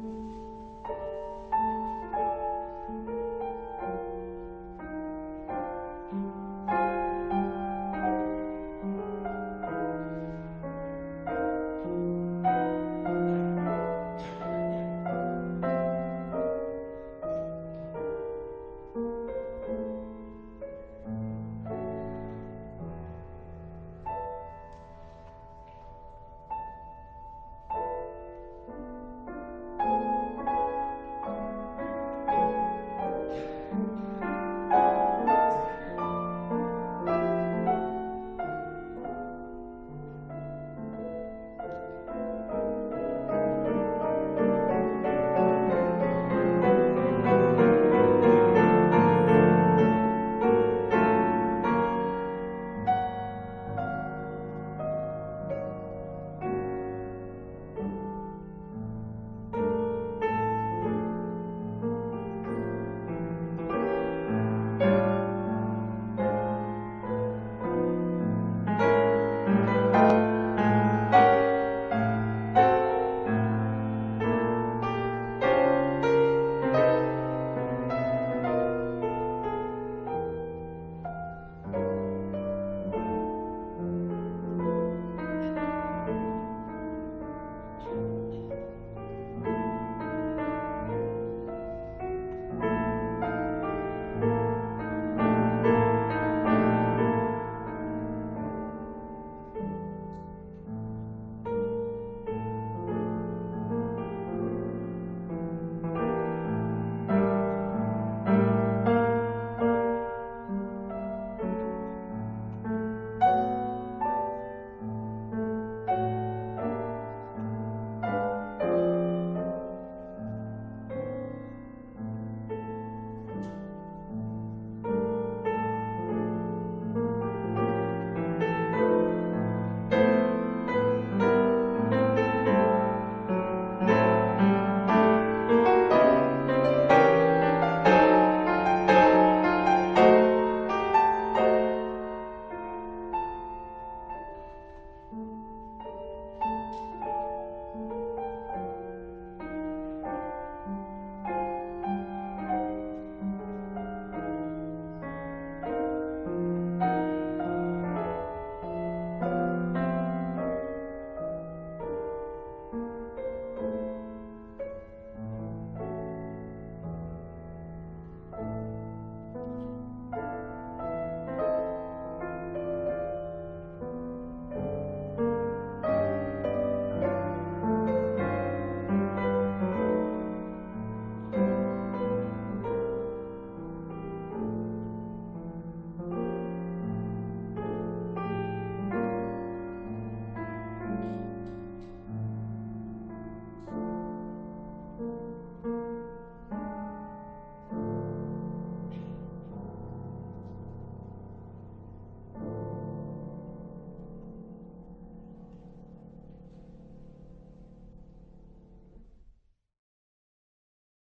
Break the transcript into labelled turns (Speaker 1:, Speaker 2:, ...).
Speaker 1: Mm-hmm.